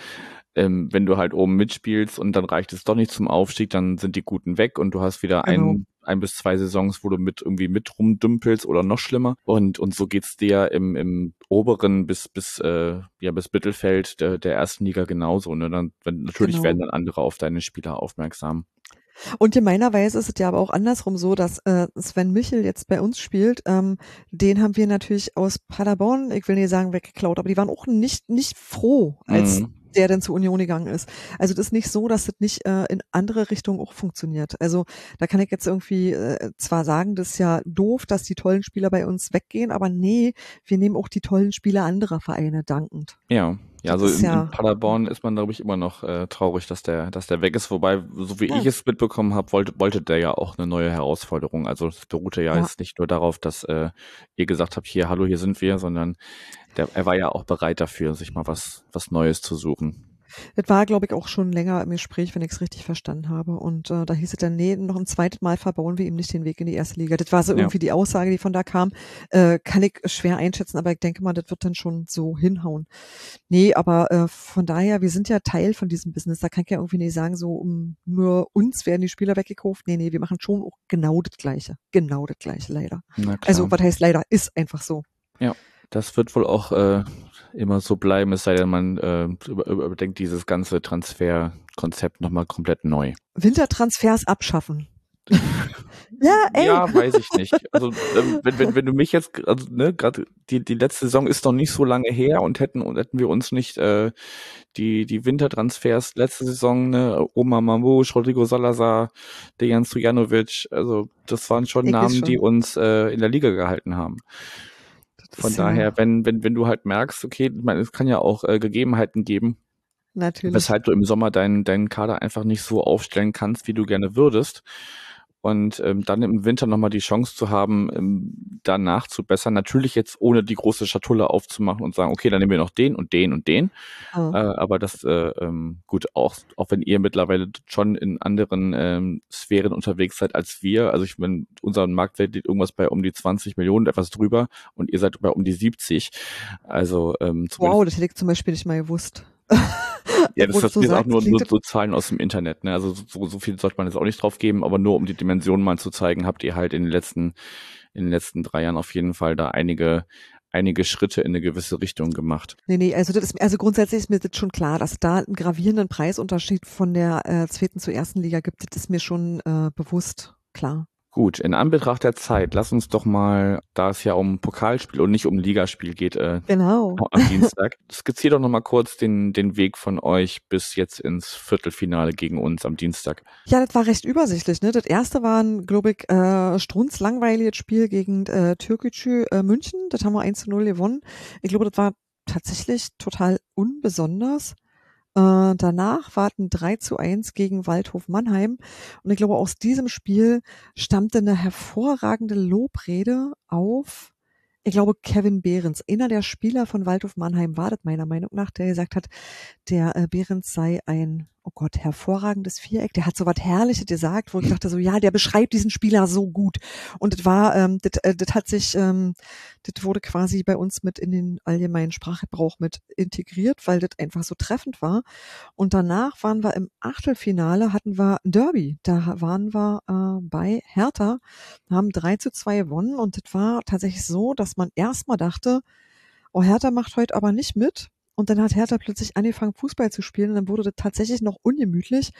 Ähm, wenn du halt oben mitspielst und dann reicht es doch nicht zum Aufstieg, dann sind die Guten weg und du hast wieder genau. ein, ein bis zwei Saisons, wo du mit irgendwie mit rumdümpelst oder noch schlimmer. Und, und so geht's dir im, im oberen bis, bis, äh, ja, bis Mittelfeld der, der ersten Liga genauso. Ne? Dann, wenn, natürlich genau. werden dann andere auf deine Spieler aufmerksam. Und gemeinerweise ist es ja aber auch andersrum so, dass äh, Sven Michel jetzt bei uns spielt. Ähm, den haben wir natürlich aus Paderborn, ich will nicht sagen weggeklaut, aber die waren auch nicht nicht froh, als mhm der dann zur Union gegangen ist. Also das ist nicht so, dass das nicht äh, in andere Richtungen auch funktioniert. Also da kann ich jetzt irgendwie äh, zwar sagen, das ist ja doof, dass die tollen Spieler bei uns weggehen, aber nee, wir nehmen auch die tollen Spieler anderer Vereine dankend. Ja. Ja, also in, ja, in, Paderborn ist man, glaube ich, immer noch äh, traurig, dass der, dass der weg ist. Wobei, so wie ja. ich es mitbekommen habe, wollte, wollte der ja auch eine neue Herausforderung. Also es beruhte ja, ja. jetzt nicht nur darauf, dass äh, ihr gesagt habt, hier, hallo, hier sind wir, sondern der, er war ja auch bereit dafür, sich mal was, was Neues zu suchen. Das war, glaube ich, auch schon länger im Gespräch, wenn ich es richtig verstanden habe. Und äh, da hieß es dann, nee, noch ein zweites Mal verbauen wir ihm nicht den Weg in die erste Liga. Das war so ja. irgendwie die Aussage, die von da kam. Äh, kann ich schwer einschätzen, aber ich denke mal, das wird dann schon so hinhauen. Nee, aber äh, von daher, wir sind ja Teil von diesem Business. Da kann ich ja irgendwie nicht sagen, so um nur uns werden die Spieler weggekauft. Nee, nee, wir machen schon auch genau das Gleiche. Genau das Gleiche, leider. Also, was heißt leider? Ist einfach so. Ja. Das wird wohl auch äh, immer so bleiben, es sei denn, man äh, über, überdenkt dieses ganze Transferkonzept nochmal komplett neu. Wintertransfers abschaffen. [LAUGHS] ja, ey. Ja, weiß ich nicht. Also ähm, wenn, wenn, wenn du mich jetzt, also ne, gerade die, die letzte Saison ist noch nicht so lange her und hätten und hätten wir uns nicht äh, die, die Wintertransfers letzte Saison, ne, Oma Mamouche, Rodrigo Salazar, Dejan Stojanovic, also das waren schon ich Namen, die uns äh, in der Liga gehalten haben. Von daher, ja wenn, wenn, wenn du halt merkst, okay, man, es kann ja auch äh, Gegebenheiten geben, Natürlich. weshalb du im Sommer deinen, deinen Kader einfach nicht so aufstellen kannst, wie du gerne würdest und ähm, dann im Winter nochmal die Chance zu haben, ähm, danach zu bessern. Natürlich jetzt ohne die große Schatulle aufzumachen und sagen, okay, dann nehmen wir noch den und den und den. Oh. Äh, aber das, äh, ähm, gut, auch, auch wenn ihr mittlerweile schon in anderen ähm, Sphären unterwegs seid als wir, also ich meine, unser Marktwert liegt irgendwas bei um die 20 Millionen, etwas drüber und ihr seid bei um die 70. Also ähm, Wow, das hätte ich zum Beispiel nicht mal gewusst. Ja, das, das sind auch nur, nur so Zahlen aus dem Internet. Ne? Also so, so viel sollte man jetzt auch nicht drauf geben, aber nur um die Dimension mal zu zeigen, habt ihr halt in den letzten, in den letzten drei Jahren auf jeden Fall da einige einige Schritte in eine gewisse Richtung gemacht. Nee, nee, also das ist, also grundsätzlich ist mir das schon klar, dass da einen gravierenden Preisunterschied von der äh, zweiten zur ersten Liga gibt, das ist mir schon äh, bewusst, klar. Gut, in Anbetracht der Zeit, lass uns doch mal, da es ja um Pokalspiel und nicht um Ligaspiel geht, äh, genau. [LAUGHS] am Dienstag, skizziert doch nochmal kurz den, den Weg von euch bis jetzt ins Viertelfinale gegen uns am Dienstag. Ja, das war recht übersichtlich. Ne? Das erste war ein, glaube ich, äh, strunzlangweiliges Spiel gegen äh, Türkgücü äh, München. Das haben wir 1 zu 0 gewonnen. Ich glaube, das war tatsächlich total unbesonders. Äh, danach warten 3 zu 1 gegen Waldhof Mannheim. Und ich glaube, aus diesem Spiel stammte eine hervorragende Lobrede auf, ich glaube, Kevin Behrens. Einer der Spieler von Waldhof Mannheim war das meiner Meinung nach, der gesagt hat, der äh, Behrens sei ein oh Gott, hervorragendes Viereck. Der hat so was Herrliches gesagt, wo ich dachte so, ja, der beschreibt diesen Spieler so gut. Und das war, ähm, das, äh, das hat sich, ähm, das wurde quasi bei uns mit in den allgemeinen Sprachgebrauch mit integriert, weil das einfach so treffend war. Und danach waren wir im Achtelfinale, hatten wir ein Derby. Da waren wir äh, bei Hertha, haben 3 zu 2 gewonnen und das war tatsächlich so, dass man erstmal dachte, oh, Hertha macht heute aber nicht mit. Und dann hat Hertha plötzlich angefangen, Fußball zu spielen. Und dann wurde das tatsächlich noch ungemütlich.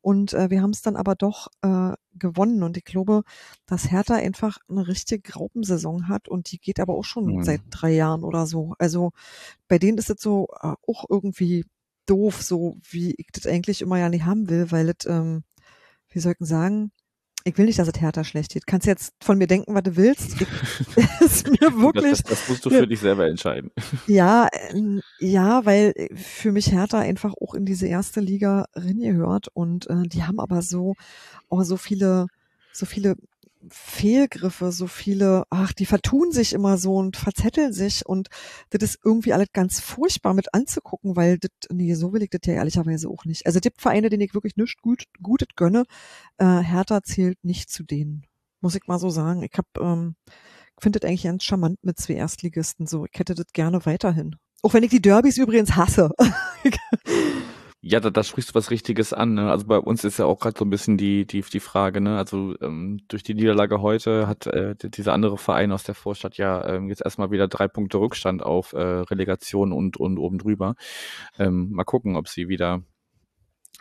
Und äh, wir haben es dann aber doch äh, gewonnen. Und ich glaube, dass Hertha einfach eine richtige Graupensaison hat. Und die geht aber auch schon mhm. seit drei Jahren oder so. Also bei denen ist es so äh, auch irgendwie doof, so wie ich das eigentlich immer ja nicht haben will, weil es, ähm, wie soll ich sagen, ich will nicht, dass es Hertha schlecht geht. Kannst jetzt von mir denken, was du willst. Ich, [LAUGHS] ist mir [LAUGHS] wirklich. Das, das, das, musst du für dich selber entscheiden. [LAUGHS] Ja, äh, ja, weil für mich Hertha einfach auch in diese erste Liga gehört und äh, die haben aber so, auch so viele, so viele Fehlgriffe, so viele, ach, die vertun sich immer so und verzetteln sich und das ist irgendwie alles ganz furchtbar mit anzugucken, weil das, nee, so will ich das ja ehrlicherweise auch nicht. Also die Vereine, denen ich wirklich nicht gut, Gutes gönne, äh, Hertha zählt nicht zu denen. Muss ich mal so sagen. Ich hab, ähm, finde das eigentlich ganz charmant mit zwei Erstligisten so. Ich hätte das gerne weiterhin. Auch wenn ich die Derbys übrigens hasse. [LAUGHS] Ja, da, da sprichst du was Richtiges an. Ne? Also bei uns ist ja auch gerade so ein bisschen die, die, die Frage, ne? Also ähm, durch die Niederlage heute hat äh, dieser andere Verein aus der Vorstadt ja ähm, jetzt erstmal wieder drei Punkte Rückstand auf äh, Relegation und, und oben drüber. Ähm, mal gucken, ob sie wieder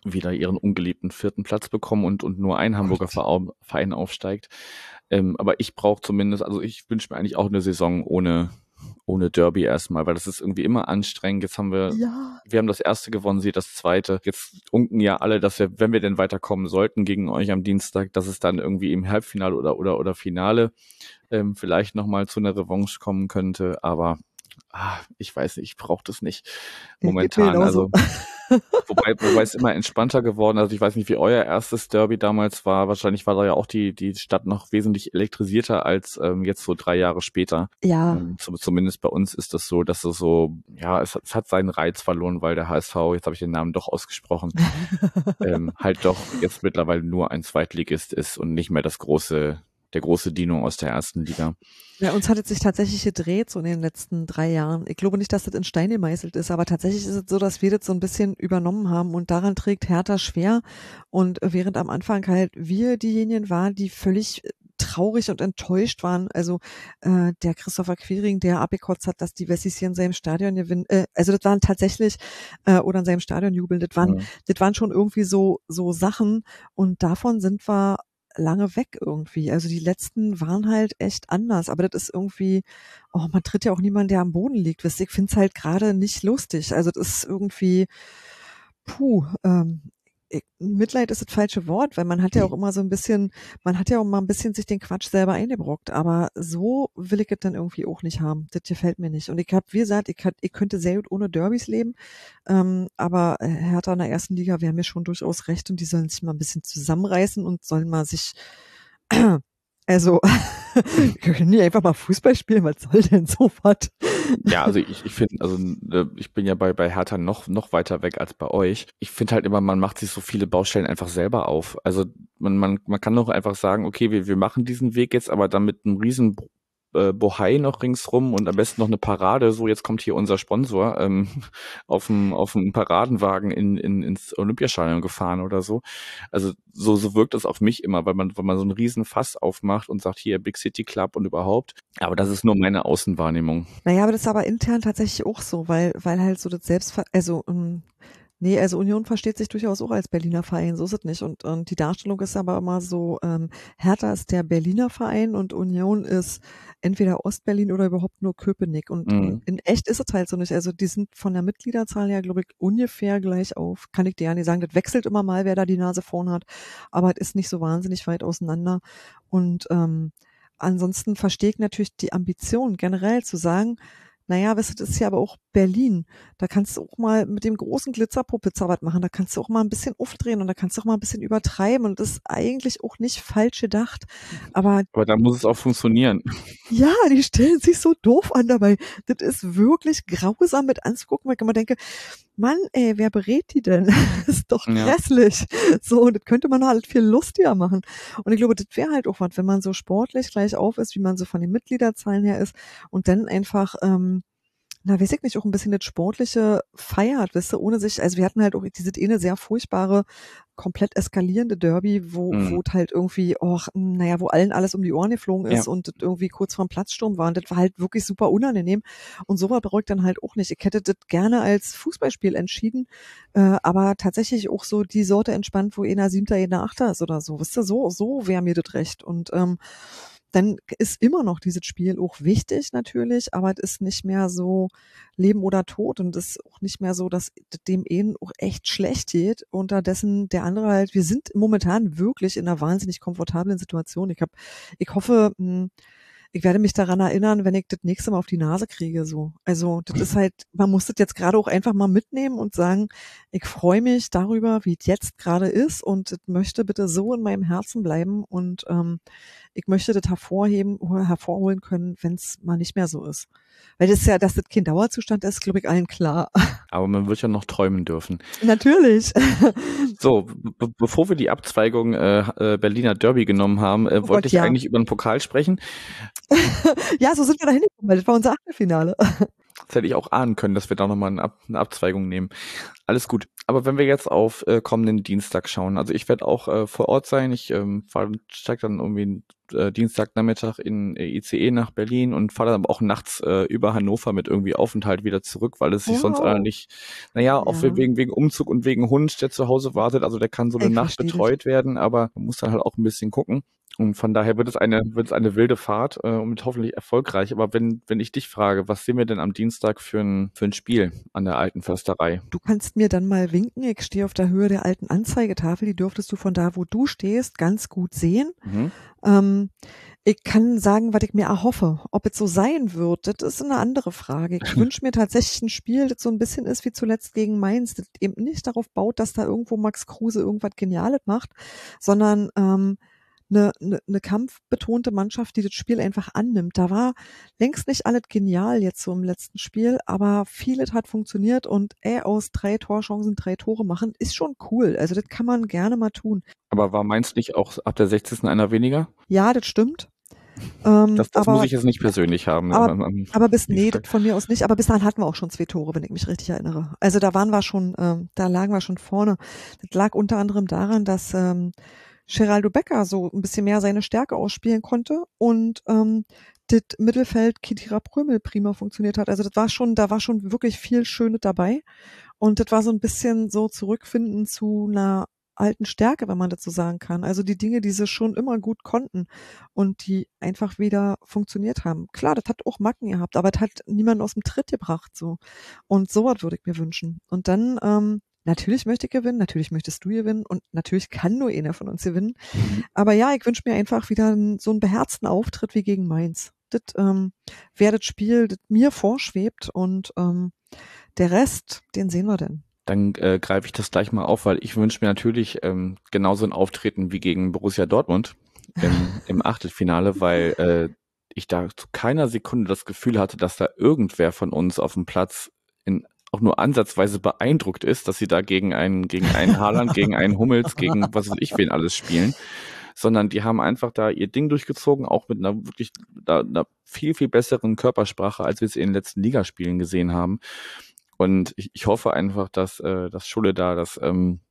wieder ihren ungeliebten vierten Platz bekommen und, und nur ein Hamburger Verein aufsteigt. Ähm, aber ich brauche zumindest, also ich wünsche mir eigentlich auch eine Saison ohne, ohne Derby erstmal, weil das ist irgendwie immer anstrengend. Jetzt haben wir, ja. wir haben das erste gewonnen, sie das zweite. Jetzt unken ja alle, dass wir, wenn wir denn weiterkommen sollten gegen euch am Dienstag, dass es dann irgendwie im Halbfinale oder oder oder Finale ähm, vielleicht nochmal zu einer Revanche kommen könnte. Aber ah, ich weiß nicht, ich brauche das nicht momentan. Also wobei, wobei es immer entspannter geworden. Also ich weiß nicht, wie euer erstes Derby damals war. Wahrscheinlich war da ja auch die die Stadt noch wesentlich elektrisierter als ähm, jetzt so drei Jahre später. Ja. Ähm, zumindest bei uns ist das so, dass es so, ja, es, es hat seinen Reiz verloren, weil der HSV, jetzt habe ich den Namen doch ausgesprochen, [LAUGHS] ähm, halt doch jetzt mittlerweile nur ein Zweitligist ist und nicht mehr das große der große Dino aus der ersten Liga. Ja, uns hat es sich tatsächlich gedreht so in den letzten drei Jahren. Ich glaube nicht, dass das in Stein gemeißelt ist, aber tatsächlich ist es so, dass wir das so ein bisschen übernommen haben und daran trägt Hertha schwer. Und während am Anfang halt wir diejenigen waren, die völlig traurig und enttäuscht waren. Also äh, der Christopher Quiring, der abgekotzt hat, dass die Wessis hier in seinem Stadion gewinnen. Äh, also das waren tatsächlich äh, oder in seinem Stadion jubeln. Das waren, ja. das waren schon irgendwie so so Sachen und davon sind wir lange weg irgendwie. Also die letzten waren halt echt anders, aber das ist irgendwie, oh, man tritt ja auch niemand, der am Boden liegt. Wisst ihr, ich finde es halt gerade nicht lustig. Also das ist irgendwie, puh, ähm, Mitleid ist das falsche Wort, weil man hat ja auch immer so ein bisschen, man hat ja auch mal ein bisschen sich den Quatsch selber eingebrockt, aber so will ich es dann irgendwie auch nicht haben. Das gefällt mir nicht. Und ich habe, wie gesagt, ich, ich könnte sehr gut ohne Derbys leben, ähm, aber Hertha in der ersten Liga wäre mir schon durchaus recht und die sollen sich mal ein bisschen zusammenreißen und sollen mal sich [CLEARS THROAT] also, [LAUGHS] können nie einfach mal Fußball spielen, was soll denn so was? Ja, also ich, ich finde, also äh, ich bin ja bei, bei Hertha noch, noch weiter weg als bei euch. Ich finde halt immer, man macht sich so viele Baustellen einfach selber auf. Also man, man, man kann doch einfach sagen, okay, wir, wir machen diesen Weg jetzt, aber dann mit einem riesen äh, Bohai noch ringsrum und am besten noch eine Parade. So, jetzt kommt hier unser Sponsor ähm, [LAUGHS] auf dem auf Paradenwagen in, in, ins Olympiastadion gefahren oder so. Also so, so wirkt das auf mich immer, weil man, weil man so einen riesen Fass aufmacht und sagt, hier Big City Club und überhaupt. Aber das ist nur meine Außenwahrnehmung. Naja, aber das ist aber intern tatsächlich auch so, weil, weil halt so das Selbstver also ähm, Nee, also Union versteht sich durchaus auch als Berliner Verein, so ist es nicht. Und, und die Darstellung ist aber immer so, ähm, Hertha ist der Berliner Verein und Union ist entweder Ostberlin oder überhaupt nur Köpenick. Und mhm. in echt ist es halt so nicht. Also die sind von der Mitgliederzahl her, glaube ich, ungefähr gleich auf. Kann ich dir ja nicht sagen. Das wechselt immer mal, wer da die Nase vorn hat. Aber es ist nicht so wahnsinnig weit auseinander. Und ähm, ansonsten verstehe ich natürlich die Ambition generell zu sagen, naja, weißt du, das ist ja aber auch Berlin. Da kannst du auch mal mit dem großen Glitzerpuppe was machen. Da kannst du auch mal ein bisschen aufdrehen und da kannst du auch mal ein bisschen übertreiben. Und das ist eigentlich auch nicht falsch gedacht. Aber, aber da muss es auch funktionieren. Ja, die stellen sich so doof an dabei. Das ist wirklich grausam mit anzugucken, weil ich immer denke, Mann, ey, wer berät die denn? [LAUGHS] das ist doch grässlich. Ja. So, das könnte man halt viel lustiger machen. Und ich glaube, das wäre halt auch was, wenn man so sportlich gleich auf ist, wie man so von den Mitgliederzahlen her ist und dann einfach, ähm, na, weiß ich nicht, auch ein bisschen das Sportliche feiert, wisst ihr, ohne sich, also wir hatten halt auch diese eine sehr furchtbare, komplett eskalierende Derby, wo, mhm. wo halt irgendwie, oh, naja, wo allen alles um die Ohren geflogen ist ja. und irgendwie kurz vorm Platzsturm war und das war halt wirklich super unangenehm und sowas beruhigt dann halt auch nicht. Ich hätte das gerne als Fußballspiel entschieden, äh, aber tatsächlich auch so die Sorte entspannt, wo einer Siebter, einer Achter ist oder so, wisst ihr, so, so wäre mir das recht und, ähm, dann ist immer noch dieses Spiel auch wichtig natürlich, aber es ist nicht mehr so Leben oder Tod und es ist auch nicht mehr so, dass dem einen auch echt schlecht geht. Unterdessen der andere halt, wir sind momentan wirklich in einer wahnsinnig komfortablen Situation. Ich habe, ich hoffe, hm, ich werde mich daran erinnern, wenn ich das nächste Mal auf die Nase kriege. So, also das ist halt, man muss das jetzt gerade auch einfach mal mitnehmen und sagen, ich freue mich darüber, wie es jetzt gerade ist und möchte bitte so in meinem Herzen bleiben und ähm, ich möchte das hervorheben, hervorholen können, wenn es mal nicht mehr so ist. Weil das ist ja, dass das kein Dauerzustand ist, glaube ich, allen klar. [LAUGHS] Aber man wird ja noch träumen dürfen. Natürlich. [LAUGHS] So, bevor wir die Abzweigung äh, äh, Berliner Derby genommen haben, äh, oh wollte Gott, ich ja. eigentlich über den Pokal sprechen. [LAUGHS] ja, so sind wir da hingekommen, weil das war unser Achtelfinale. Das hätte ich auch ahnen können, dass wir da nochmal eine, Ab eine Abzweigung nehmen. Alles gut. Aber wenn wir jetzt auf äh, kommenden Dienstag schauen, also ich werde auch äh, vor Ort sein. Ich ähm, steige dann irgendwie äh, Dienstagnachmittag in äh, ICE nach Berlin und fahre dann auch nachts äh, über Hannover mit irgendwie Aufenthalt wieder zurück, weil es sich wow. sonst alle nicht, naja, auch ja. wegen, wegen Umzug und wegen Hund, der zu Hause wartet, also der kann so eine ich Nacht betreut dich. werden, aber man muss dann halt auch ein bisschen gucken. Und von daher wird es eine, wird es eine wilde Fahrt äh, und hoffentlich erfolgreich. Aber wenn, wenn ich dich frage, was sehen wir denn am Dienstag für ein, für ein Spiel an der alten Försterei? Du kannst mir dann mal winken. Ich stehe auf der Höhe der alten Anzeigetafel. Die dürftest du von da, wo du stehst, ganz gut sehen. Mhm. Ähm, ich kann sagen, was ich mir erhoffe. Ob es so sein wird, das ist eine andere Frage. Ich [LAUGHS] wünsche mir tatsächlich ein Spiel, das so ein bisschen ist wie zuletzt gegen Mainz, das eben nicht darauf baut, dass da irgendwo Max Kruse irgendwas Geniales macht, sondern ähm, eine, eine, eine kampfbetonte Mannschaft, die das Spiel einfach annimmt. Da war längst nicht alles genial jetzt so im letzten Spiel, aber vieles hat funktioniert und ey, aus drei Torchancen drei Tore machen, ist schon cool. Also das kann man gerne mal tun. Aber war Mainz nicht auch ab der 60. einer weniger? Ja, das stimmt. Ähm, das, das aber, muss ich jetzt nicht persönlich haben. Aber, aber bis, nee, von mir aus nicht. Aber bis dahin hatten wir auch schon zwei Tore, wenn ich mich richtig erinnere. Also da waren wir schon, ähm, da lagen wir schon vorne. Das lag unter anderem daran, dass ähm, Geraldo Becker so ein bisschen mehr seine Stärke ausspielen konnte und ähm, das Mittelfeld Kitira Prömel prima funktioniert hat. Also das war schon, da war schon wirklich viel Schönes dabei. Und das war so ein bisschen so zurückfinden zu einer alten Stärke, wenn man das so sagen kann. Also die Dinge, die sie schon immer gut konnten und die einfach wieder funktioniert haben. Klar, das hat auch Macken gehabt, aber das hat niemand aus dem Tritt gebracht so. Und sowas würde ich mir wünschen. Und dann ähm, natürlich möchte ich gewinnen, natürlich möchtest du gewinnen und natürlich kann nur einer von uns gewinnen. Mhm. Aber ja, ich wünsche mir einfach wieder so einen beherzten Auftritt wie gegen Mainz. Das ähm, wäre das Spiel, das mir vorschwebt und ähm, der Rest, den sehen wir denn. Dann äh, greife ich das gleich mal auf, weil ich wünsche mir natürlich ähm, genauso ein Auftreten wie gegen Borussia Dortmund im, [LAUGHS] im Achtelfinale, weil äh, ich da zu keiner Sekunde das Gefühl hatte, dass da irgendwer von uns auf dem Platz in auch nur ansatzweise beeindruckt ist, dass sie da gegen einen, gegen einen Haaland, [LAUGHS] gegen einen Hummels, gegen was weiß ich wen alles spielen. Sondern die haben einfach da ihr Ding durchgezogen, auch mit einer wirklich da, einer viel, viel besseren Körpersprache, als wir es in den letzten Ligaspielen gesehen haben. Und ich, ich hoffe einfach, dass, äh, dass Schule da das, ähm,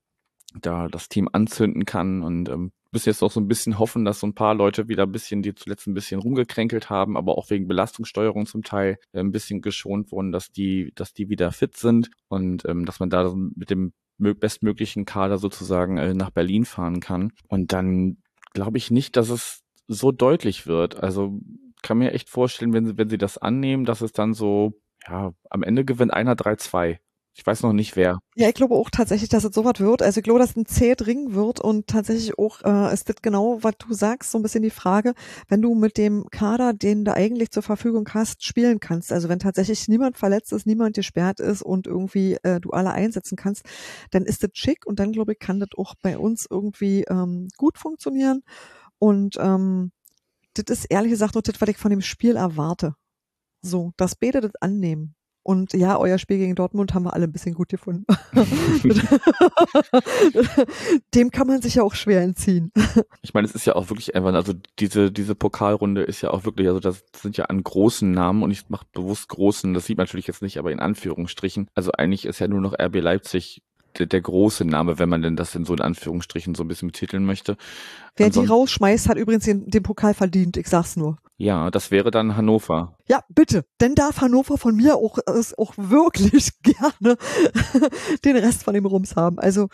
da das Team anzünden kann und ähm, müssen jetzt auch so ein bisschen hoffen, dass so ein paar Leute wieder ein bisschen, die zuletzt ein bisschen rumgekränkelt haben, aber auch wegen Belastungssteuerung zum Teil äh, ein bisschen geschont wurden, dass die, dass die wieder fit sind und ähm, dass man da mit dem bestmöglichen Kader sozusagen äh, nach Berlin fahren kann. Und dann glaube ich nicht, dass es so deutlich wird. Also kann mir echt vorstellen, wenn sie, wenn sie das annehmen, dass es dann so, ja, am Ende gewinnt einer 3-2. Ich weiß noch nicht wer. Ja, ich glaube auch tatsächlich, dass es sowas wird. Also ich glaube, dass es ein zäh Ring wird und tatsächlich auch äh, ist das genau, was du sagst, so ein bisschen die Frage, wenn du mit dem Kader, den du eigentlich zur Verfügung hast, spielen kannst. Also wenn tatsächlich niemand verletzt ist, niemand gesperrt ist und irgendwie äh, du alle einsetzen kannst, dann ist das schick und dann glaube ich, kann das auch bei uns irgendwie ähm, gut funktionieren. Und ähm, das ist ehrlich gesagt nur das, was ich von dem Spiel erwarte. So, dass beide das annehmen. Und ja, euer Spiel gegen Dortmund haben wir alle ein bisschen gut gefunden. [LAUGHS] Dem kann man sich ja auch schwer entziehen. Ich meine, es ist ja auch wirklich einfach, also diese, diese Pokalrunde ist ja auch wirklich, also das sind ja an großen Namen und ich mache bewusst großen, das sieht man natürlich jetzt nicht, aber in Anführungsstrichen. Also eigentlich ist ja nur noch RB Leipzig der, der große Name, wenn man denn das in so in Anführungsstrichen so ein bisschen betiteln möchte. Wer Ansonsten, die rausschmeißt, hat übrigens den, den Pokal verdient, ich sag's nur. Ja, das wäre dann Hannover. Ja, bitte. Denn darf Hannover von mir auch, ist auch wirklich [LAUGHS] gerne den Rest von dem Rums haben. Also,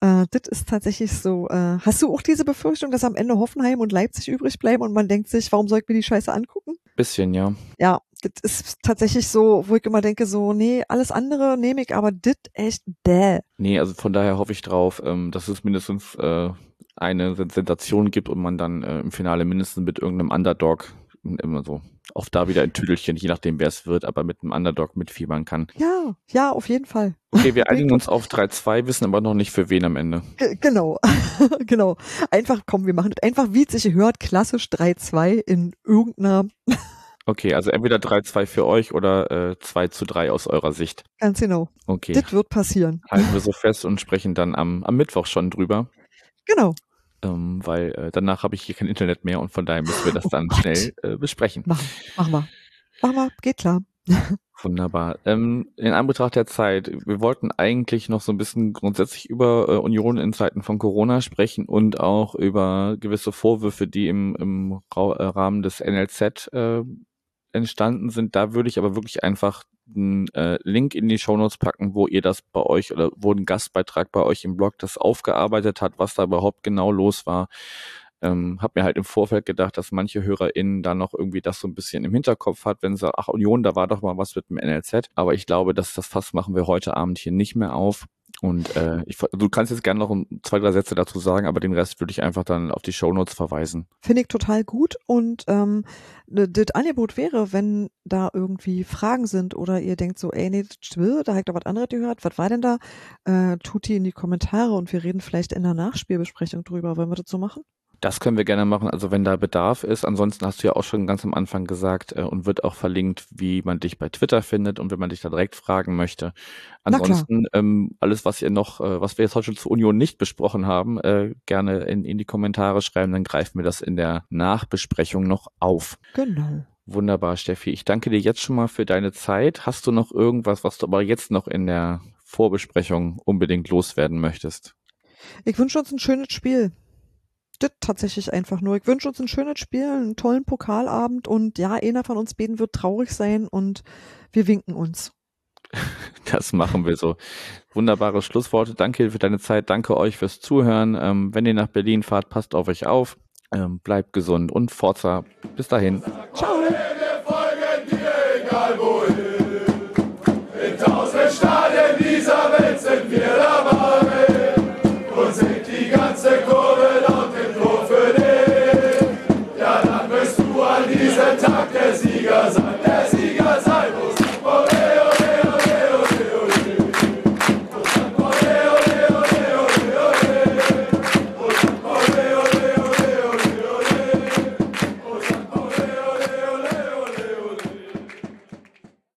äh, das ist tatsächlich so. Äh, hast du auch diese Befürchtung, dass am Ende Hoffenheim und Leipzig übrig bleiben und man denkt sich, warum soll ich mir die Scheiße angucken? Bisschen, ja. Ja, das ist tatsächlich so, wo ich immer denke, so, nee, alles andere nehme ich, aber das echt bäh. Nee, also von daher hoffe ich drauf, ähm, dass es mindestens äh, eine Sensation gibt und man dann äh, im Finale mindestens mit irgendeinem Underdog immer so oft da wieder ein Tüdelchen, je nachdem wer es wird, aber mit einem Underdog mitfiebern kann. Ja, ja, auf jeden Fall. Okay, wir [LAUGHS] einigen uns auf 3-2, wissen aber noch nicht für wen am Ende. G genau, [LAUGHS] genau. Einfach, komm, wir machen das einfach, wie es sich hört, klassisch 3-2 in irgendeiner [LAUGHS] Okay, also entweder 3-2 für euch oder äh, 2 zu 3 aus eurer Sicht. Ganz genau. Okay. Das wird passieren. Halten wir so fest und sprechen dann am, am Mittwoch schon drüber. Genau. Ähm, weil äh, danach habe ich hier kein Internet mehr und von daher müssen wir das oh dann Gott. schnell äh, besprechen. Machen, machen wir. Machen wir, geht klar. [LAUGHS] Wunderbar. Ähm, in Anbetracht der Zeit, wir wollten eigentlich noch so ein bisschen grundsätzlich über äh, Union in Zeiten von Corona sprechen und auch über gewisse Vorwürfe, die im, im äh, Rahmen des NLZ äh, entstanden sind. Da würde ich aber wirklich einfach einen äh, Link in die Shownotes packen, wo ihr das bei euch oder wo ein Gastbeitrag bei euch im Blog das aufgearbeitet hat, was da überhaupt genau los war. Ähm, hab mir halt im Vorfeld gedacht, dass manche HörerInnen da noch irgendwie das so ein bisschen im Hinterkopf hat, wenn sie ach Union, da war doch mal was mit dem NLZ. Aber ich glaube, dass das Fass machen wir heute Abend hier nicht mehr auf. Und äh, ich, du kannst jetzt gerne noch zwei, drei Sätze dazu sagen, aber den Rest würde ich einfach dann auf die Shownotes verweisen. Finde ich total gut. Und ähm, das Angebot wäre, wenn da irgendwie Fragen sind oder ihr denkt so, ey, nee, will, da habt ihr was anderes gehört, was war denn da? Äh, tut die in die Kommentare und wir reden vielleicht in der Nachspielbesprechung drüber. Wollen wir das so machen? Das können wir gerne machen, also wenn da Bedarf ist. Ansonsten hast du ja auch schon ganz am Anfang gesagt äh, und wird auch verlinkt, wie man dich bei Twitter findet und wenn man dich da direkt fragen möchte. Ansonsten ähm, alles, was ihr noch, äh, was wir jetzt heute schon zur Union nicht besprochen haben, äh, gerne in, in die Kommentare schreiben, dann greifen wir das in der Nachbesprechung noch auf. Genau. Wunderbar, Steffi. Ich danke dir jetzt schon mal für deine Zeit. Hast du noch irgendwas, was du aber jetzt noch in der Vorbesprechung unbedingt loswerden möchtest? Ich wünsche uns ein schönes Spiel das tatsächlich einfach nur. Ich wünsche uns ein schönes Spiel, einen tollen Pokalabend und ja, einer von uns beiden wird traurig sein und wir winken uns. [LAUGHS] Das machen wir so. Wunderbare Schlussworte. Danke für deine Zeit. Danke euch fürs Zuhören. Ähm, wenn ihr nach Berlin fahrt, passt auf euch auf. Ähm, bleibt gesund und Forza. Bis dahin. Ciao.